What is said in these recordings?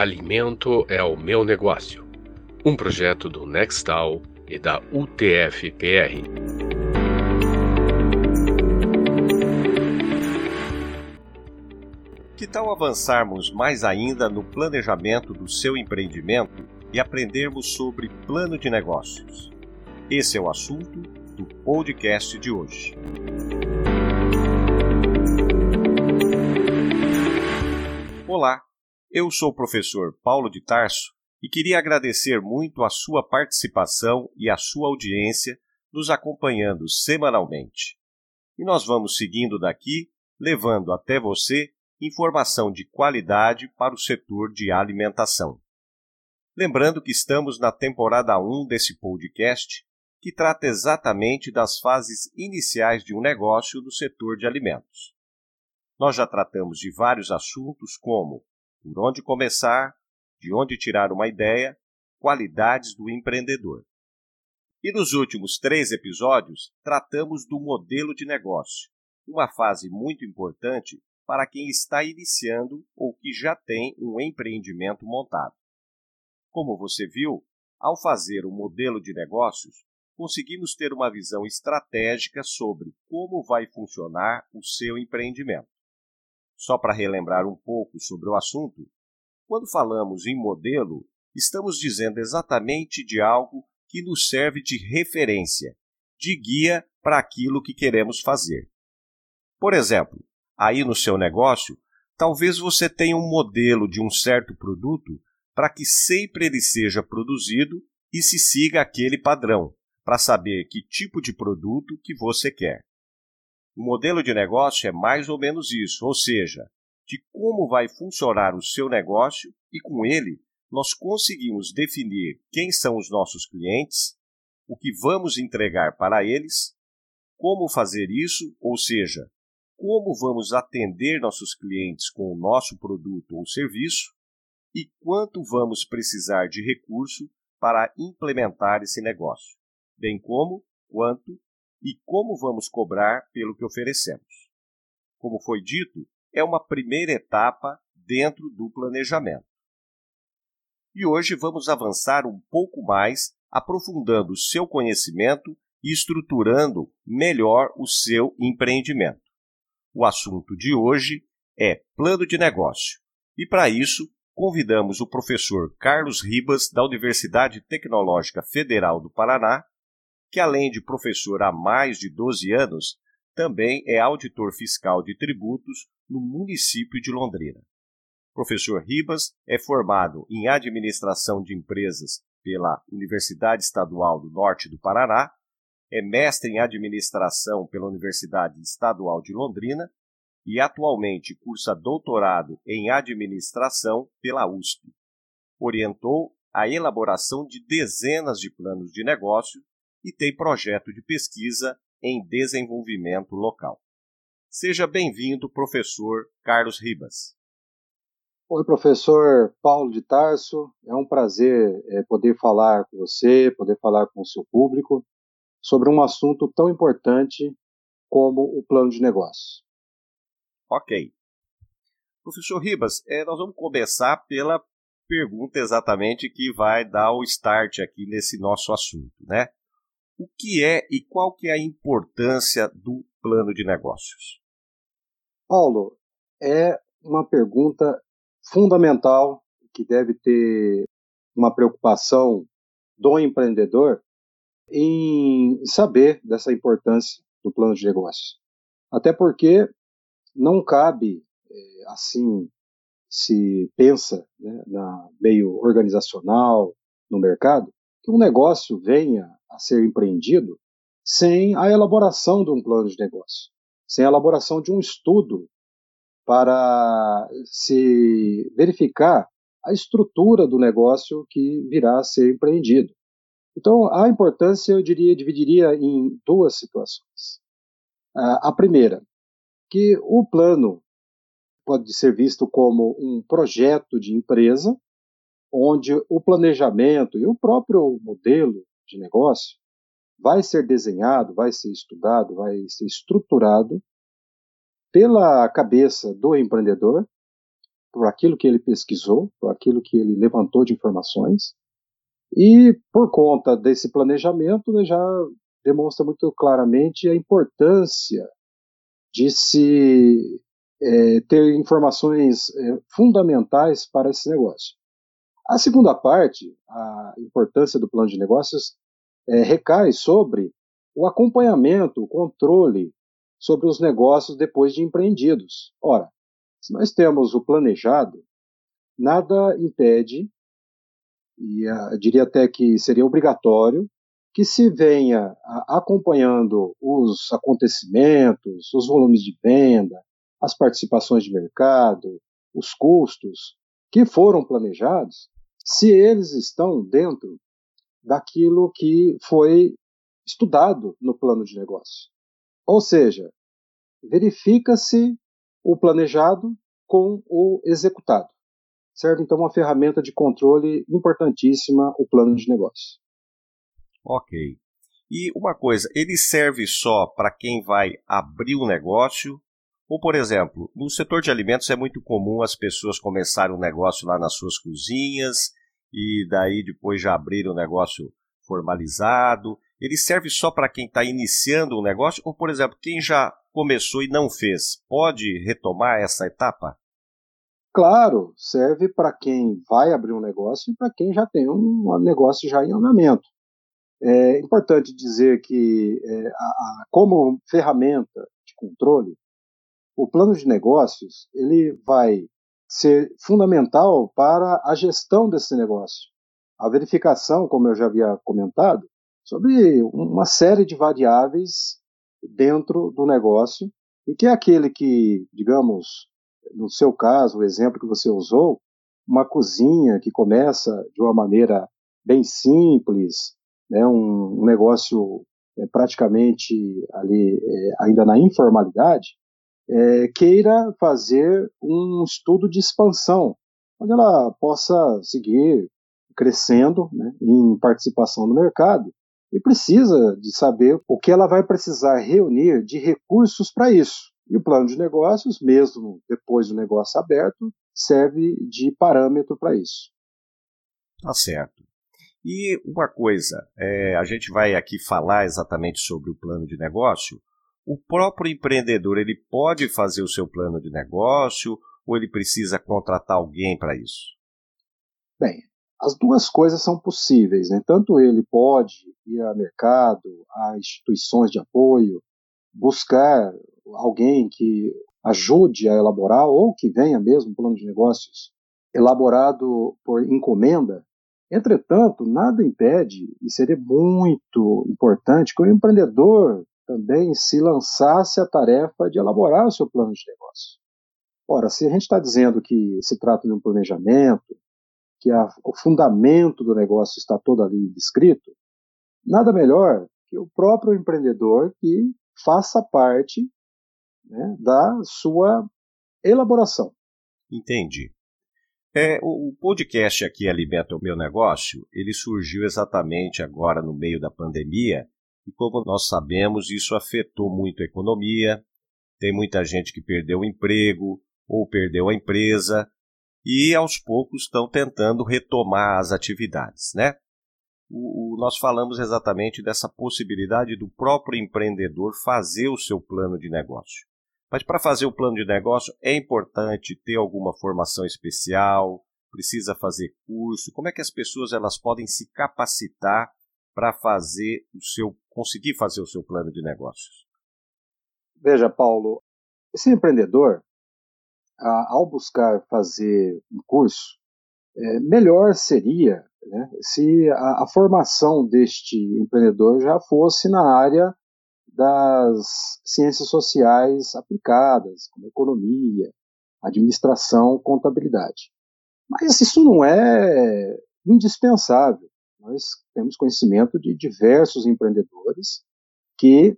Alimento é o meu negócio. Um projeto do Nextal e da UTF-PR. Que tal avançarmos mais ainda no planejamento do seu empreendimento e aprendermos sobre plano de negócios? Esse é o assunto do podcast de hoje. Olá, eu sou o professor Paulo de Tarso e queria agradecer muito a sua participação e a sua audiência nos acompanhando semanalmente. E nós vamos seguindo daqui, levando até você informação de qualidade para o setor de alimentação. Lembrando que estamos na temporada 1 desse podcast, que trata exatamente das fases iniciais de um negócio do setor de alimentos. Nós já tratamos de vários assuntos como por onde começar, de onde tirar uma ideia, qualidades do empreendedor. E nos últimos três episódios, tratamos do modelo de negócio, uma fase muito importante para quem está iniciando ou que já tem um empreendimento montado. Como você viu, ao fazer o um modelo de negócios, conseguimos ter uma visão estratégica sobre como vai funcionar o seu empreendimento. Só para relembrar um pouco sobre o assunto, quando falamos em modelo, estamos dizendo exatamente de algo que nos serve de referência, de guia para aquilo que queremos fazer. Por exemplo, aí no seu negócio, talvez você tenha um modelo de um certo produto para que sempre ele seja produzido e se siga aquele padrão, para saber que tipo de produto que você quer. O modelo de negócio é mais ou menos isso, ou seja, de como vai funcionar o seu negócio e com ele nós conseguimos definir quem são os nossos clientes, o que vamos entregar para eles, como fazer isso, ou seja, como vamos atender nossos clientes com o nosso produto ou serviço e quanto vamos precisar de recurso para implementar esse negócio, bem como quanto e como vamos cobrar pelo que oferecemos. Como foi dito, é uma primeira etapa dentro do planejamento. E hoje vamos avançar um pouco mais, aprofundando seu conhecimento e estruturando melhor o seu empreendimento. O assunto de hoje é plano de negócio. E para isso, convidamos o professor Carlos Ribas, da Universidade Tecnológica Federal do Paraná, que além de professor há mais de 12 anos, também é auditor fiscal de tributos no município de Londrina. professor Ribas é formado em administração de empresas pela Universidade Estadual do Norte do Paraná, é mestre em administração pela Universidade Estadual de Londrina e atualmente cursa doutorado em administração pela USP. Orientou a elaboração de dezenas de planos de negócio e tem projeto de pesquisa em desenvolvimento local. Seja bem-vindo, professor Carlos Ribas. Oi, professor Paulo de Tarso. É um prazer é, poder falar com você, poder falar com o seu público sobre um assunto tão importante como o plano de negócio. Ok. Professor Ribas, é, nós vamos começar pela pergunta exatamente que vai dar o start aqui nesse nosso assunto, né? O que é e qual que é a importância do plano de negócios? Paulo, é uma pergunta fundamental que deve ter uma preocupação do empreendedor em saber dessa importância do plano de negócio. Até porque não cabe, é, assim, se pensa né, na meio organizacional, no mercado, que um negócio venha a ser empreendido sem a elaboração de um plano de negócio, sem a elaboração de um estudo para se verificar a estrutura do negócio que virá a ser empreendido. Então, a importância, eu diria, dividiria em duas situações. A primeira, que o plano pode ser visto como um projeto de empresa, onde o planejamento e o próprio modelo de negócio vai ser desenhado, vai ser estudado, vai ser estruturado pela cabeça do empreendedor por aquilo que ele pesquisou, por aquilo que ele levantou de informações, e por conta desse planejamento, né, já demonstra muito claramente a importância de se é, ter informações é, fundamentais para esse negócio. A segunda parte, a importância do plano de negócios, é, recai sobre o acompanhamento, o controle sobre os negócios depois de empreendidos. Ora, se nós temos o planejado, nada impede, e uh, diria até que seria obrigatório, que se venha acompanhando os acontecimentos, os volumes de venda, as participações de mercado, os custos que foram planejados, se eles estão dentro daquilo que foi estudado no plano de negócio. Ou seja, verifica-se o planejado com o executado. Serve então uma ferramenta de controle importantíssima o plano de negócio. Ok. E uma coisa, ele serve só para quem vai abrir o um negócio? Ou, por exemplo, no setor de alimentos é muito comum as pessoas começarem um negócio lá nas suas cozinhas e daí depois já abrir o um negócio formalizado. Ele serve só para quem está iniciando um negócio? Ou, por exemplo, quem já começou e não fez, pode retomar essa etapa? Claro, serve para quem vai abrir um negócio e para quem já tem um negócio já em andamento. É importante dizer que, é, a, a, como ferramenta de controle, o plano de negócios ele vai ser fundamental para a gestão desse negócio. A verificação, como eu já havia comentado, sobre uma série de variáveis dentro do negócio e que é aquele que, digamos, no seu caso, o exemplo que você usou, uma cozinha que começa de uma maneira bem simples, né, um, negócio é, praticamente ali é, ainda na informalidade, é, queira fazer um estudo de expansão, onde ela possa seguir crescendo né, em participação no mercado e precisa de saber o que ela vai precisar reunir de recursos para isso. E o plano de negócios, mesmo depois do negócio aberto, serve de parâmetro para isso. Tá certo. E uma coisa, é, a gente vai aqui falar exatamente sobre o plano de negócio. O próprio empreendedor ele pode fazer o seu plano de negócio ou ele precisa contratar alguém para isso? Bem, as duas coisas são possíveis, né? Tanto ele pode ir a mercado, a instituições de apoio, buscar alguém que ajude a elaborar ou que venha mesmo um plano de negócios elaborado por encomenda Entretanto, nada impede, e seria muito importante, que o empreendedor também se lançasse a tarefa de elaborar o seu plano de negócio. Ora, se a gente está dizendo que se trata de um planejamento, que a, o fundamento do negócio está todo ali descrito, nada melhor que o próprio empreendedor que faça parte né, da sua elaboração. Entendi. É, o, podcast aqui Alimenta o Meu Negócio, ele surgiu exatamente agora no meio da pandemia e como nós sabemos, isso afetou muito a economia, tem muita gente que perdeu o emprego ou perdeu a empresa e aos poucos estão tentando retomar as atividades, né? O, o, nós falamos exatamente dessa possibilidade do próprio empreendedor fazer o seu plano de negócio. Mas para fazer o plano de negócio é importante ter alguma formação especial, precisa fazer curso. Como é que as pessoas elas podem se capacitar para fazer o seu conseguir fazer o seu plano de negócios? Veja, Paulo, esse empreendedor, ao buscar fazer um curso, é, melhor seria né, se a, a, formação deste empreendedor já fosse na área das ciências sociais aplicadas, como economia, administração, contabilidade. Mas isso não é indispensável. Nós temos conhecimento de diversos empreendedores que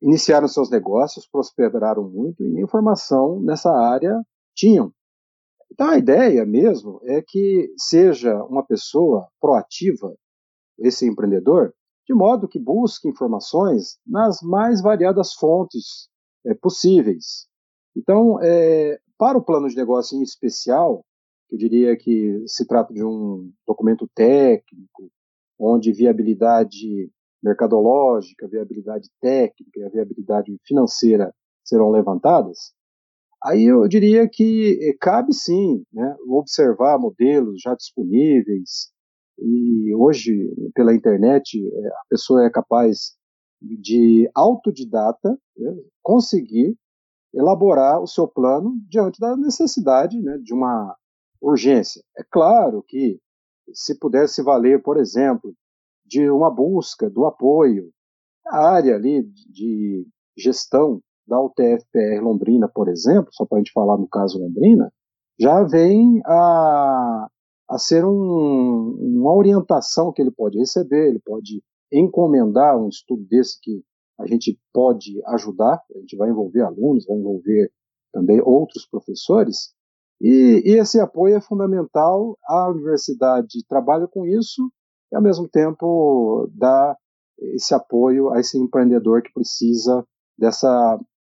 iniciaram seus negócios, prosperaram muito e nem formação nessa área tinham. Então a ideia mesmo é que seja uma pessoa proativa, esse empreendedor, de modo que busque informações nas mais variadas fontes é, possíveis. Então, é, para o plano de negócio em especial, eu diria que se trata de um documento técnico, onde viabilidade mercadológica, viabilidade técnica e viabilidade financeira serão levantadas, aí eu diria que eh, cabe sim né, observar modelos já disponíveis, e hoje, pela internet, eh, a pessoa é capaz de autodidata né, conseguir elaborar o seu plano diante da necessidade né, de uma urgência. É claro que se pudesse valer, por exemplo, de uma busca do apoio, a área ali de gestão da UTF-PR Londrina, por exemplo, só para a gente falar no caso Londrina, já vem a, a ser um, uma orientação que ele pode receber, ele pode encomendar um estudo desse que a gente pode ajudar, a gente vai envolver alunos, vai envolver também outros professores, e, e esse apoio é fundamental, a universidade trabalha com isso, e ao mesmo tempo dá esse apoio a esse empreendedor que precisa dessa,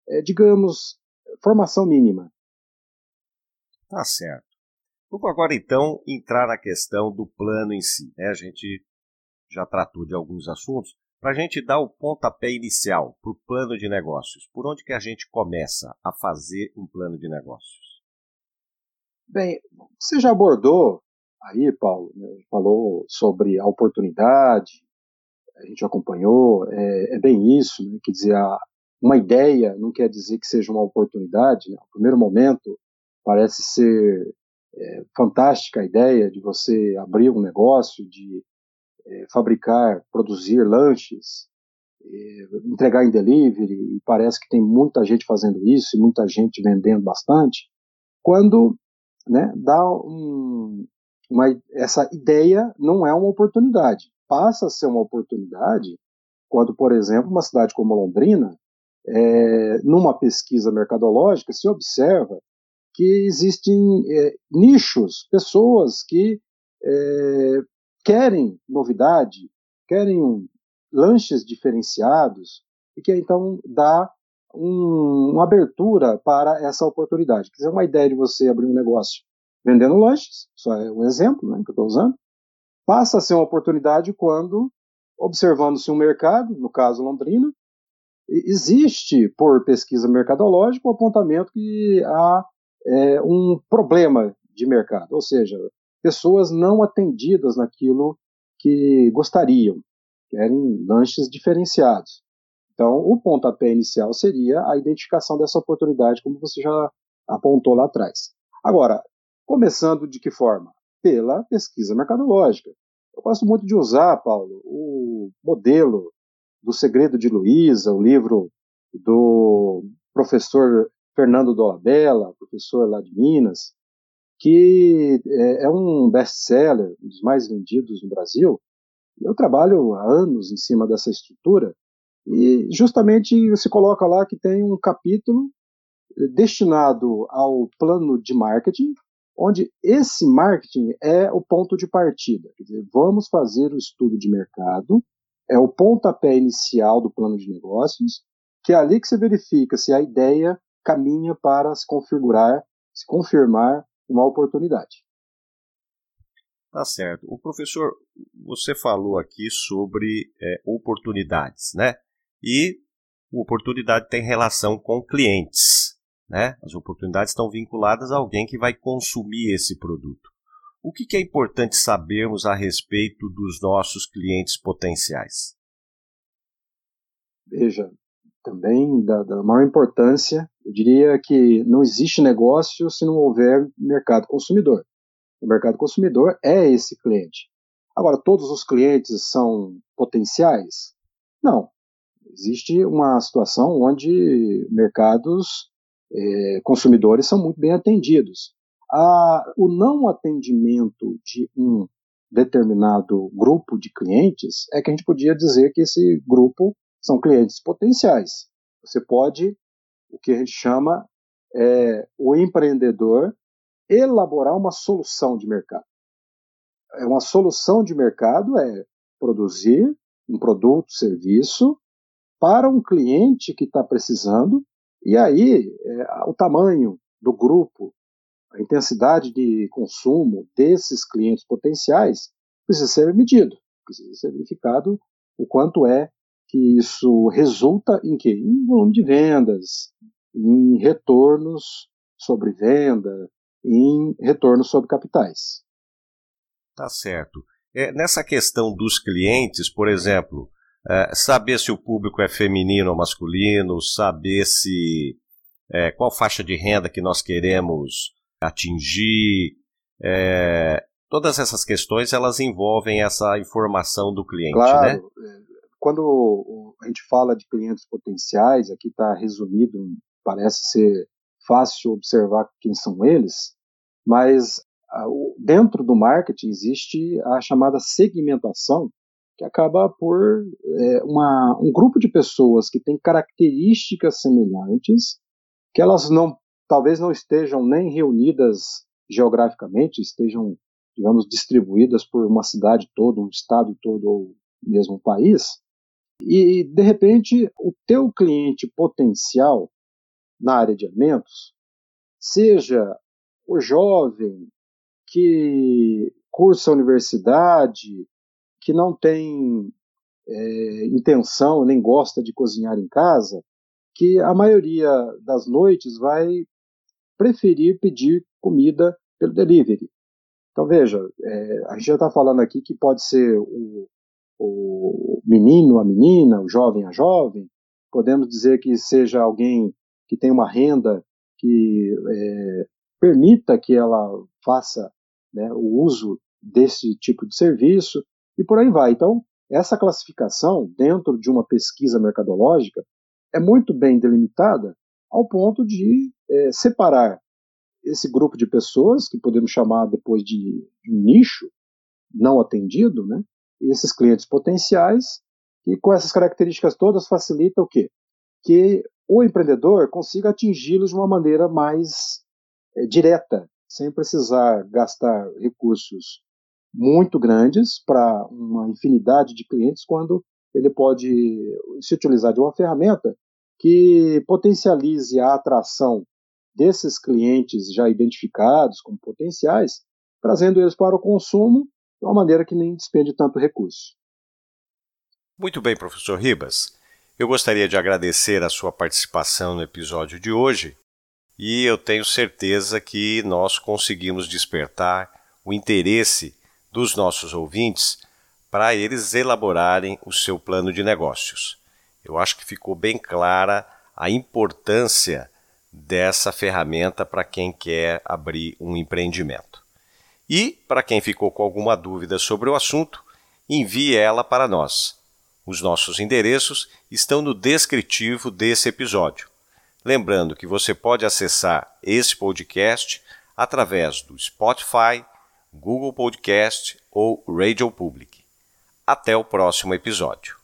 é, digamos, formação mínima. Tá certo. Vamos agora então entrar na questão do plano em si. Né? A gente já tratou de alguns assuntos. Para a gente dar o pontapé inicial para o plano de negócios, por onde que a gente começa a fazer um plano de negócios? Bem, você já abordou aí, Paulo, né, falou sobre a oportunidade, a gente acompanhou, é, é bem isso, né, quer dizer, a, uma ideia não quer dizer que seja uma oportunidade. Né? No primeiro momento, parece ser é, fantástica a ideia de você abrir um negócio, de é, fabricar, produzir lanches, é, entregar em delivery, e parece que tem muita gente fazendo isso e muita gente vendendo bastante, quando né, dá um, uma, essa ideia não é uma oportunidade. Passa a ser uma oportunidade quando, por exemplo, uma cidade como Londrina, é, numa pesquisa mercadológica, se observa que existem é, nichos, pessoas que é, querem novidade, querem lanches diferenciados, e que então dá um, uma abertura para essa oportunidade. Quer dizer, uma ideia de você abrir um negócio vendendo lanches, só é um exemplo né, que eu estou usando, passa a ser uma oportunidade quando, observando-se um mercado, no caso Londrina, existe, por pesquisa mercadológica, o um apontamento que há é, um problema de mercado, ou seja, pessoas não atendidas naquilo que gostariam, querem lanches diferenciados. Então, o pontapé inicial seria a identificação dessa oportunidade, como você já apontou lá atrás. Agora, começando de que forma? Pela pesquisa mercadológica. Eu gosto muito de usar, Paulo, o modelo do Segredo de Luísa, o livro do professor Fernando Dolabella, professor lá de Minas, que é, é um best-seller, um dos mais vendidos no Brasil. Eu trabalho há anos em cima dessa estrutura e justamente se coloca lá que tem um capítulo destinado ao plano de marketing, onde esse marketing é o ponto de partida. Dizer, vamos fazer o estudo de mercado, é o pontapé inicial do plano de negócios, que é ali que você verifica se a ideia caminha para se configurar, se confirmar uma oportunidade. Tá certo. O professor, você falou aqui sobre é, oportunidades, né? E oportunidade tem relação com clientes, né? As oportunidades estão vinculadas a alguém que vai consumir esse produto. O que, que é importante sabermos a respeito dos nossos clientes potenciais? Veja, também da, da maior importância, eu diria que não existe negócio se não houver mercado consumidor. O mercado consumidor é esse cliente. Agora, todos os clientes são potenciais? Não. Existe uma situação onde mercados é, consumidores são muito bem atendidos. A, o não atendimento de um determinado grupo de clientes é que a gente podia dizer que esse grupo são clientes potenciais. Você pode, o que a gente chama, é, o empreendedor elaborar uma solução de mercado. É uma solução de mercado é produzir um produto, serviço para um cliente que está precisando E aí, é, o tamanho do grupo, a intensidade de consumo desses clientes potenciais precisa ser medido, precisa ser verificado o quanto é que isso resulta em quê? Em volume de vendas, em retornos sobre venda, em retornos sobre capitais. Tá certo. É, nessa questão dos clientes, por exemplo, é, saber se o público é feminino ou masculino, saber se é, qual faixa de renda que nós queremos atingir, é, todas essas questões elas envolvem essa informação do cliente, claro, né? Quando a gente fala de clientes potenciais, aqui está resumido, parece ser fácil observar quem são eles, mas dentro do marketing existe a chamada segmentação, que acaba por é, uma, um grupo de pessoas que tem características semelhantes, que elas não, talvez não estejam nem reunidas geograficamente, estejam, digamos, distribuídas por uma cidade toda, um estado todo ou mesmo um país, e de repente o teu cliente potencial na área de alimentos, seja o jovem que cursa a universidade, que não tem é, intenção nem gosta de cozinhar em casa, que a maioria das noites vai preferir pedir comida pelo delivery. Então veja, é, a gente já está falando aqui que pode ser o, o menino, a menina, o jovem, a jovem. Podemos dizer que seja alguém que tem uma renda que é, permita que ela faça né, o uso desse tipo de serviço e por aí vai. Então, essa classificação dentro de uma pesquisa mercadológica é muito bem delimitada ao ponto de é, separar esse grupo de pessoas, que podemos chamar depois de, nicho não atendido, né? esses clientes potenciais, e com essas características todas facilita o quê? Que o empreendedor consiga atingi-los de uma maneira mais é, direta, sem precisar gastar recursos muito grandes para uma infinidade de clientes, quando ele pode se utilizar de uma ferramenta que potencialize a atração desses clientes já identificados como potenciais, trazendo eles para o consumo de uma maneira que nem despende tanto recurso. Muito bem, professor Ribas. Eu gostaria de agradecer a sua participação no episódio de hoje e eu tenho certeza que nós conseguimos despertar o interesse dos nossos ouvintes para eles elaborarem o seu plano de negócios. Eu acho que ficou bem clara a importância dessa ferramenta para quem quer abrir um empreendimento. E, para quem ficou com alguma dúvida sobre o assunto, envie ela para nós. Os nossos endereços estão no descritivo desse episódio. Lembrando que você pode acessar esse podcast através do Spotify, Google Podcast ou Radio Public. Até o próximo episódio.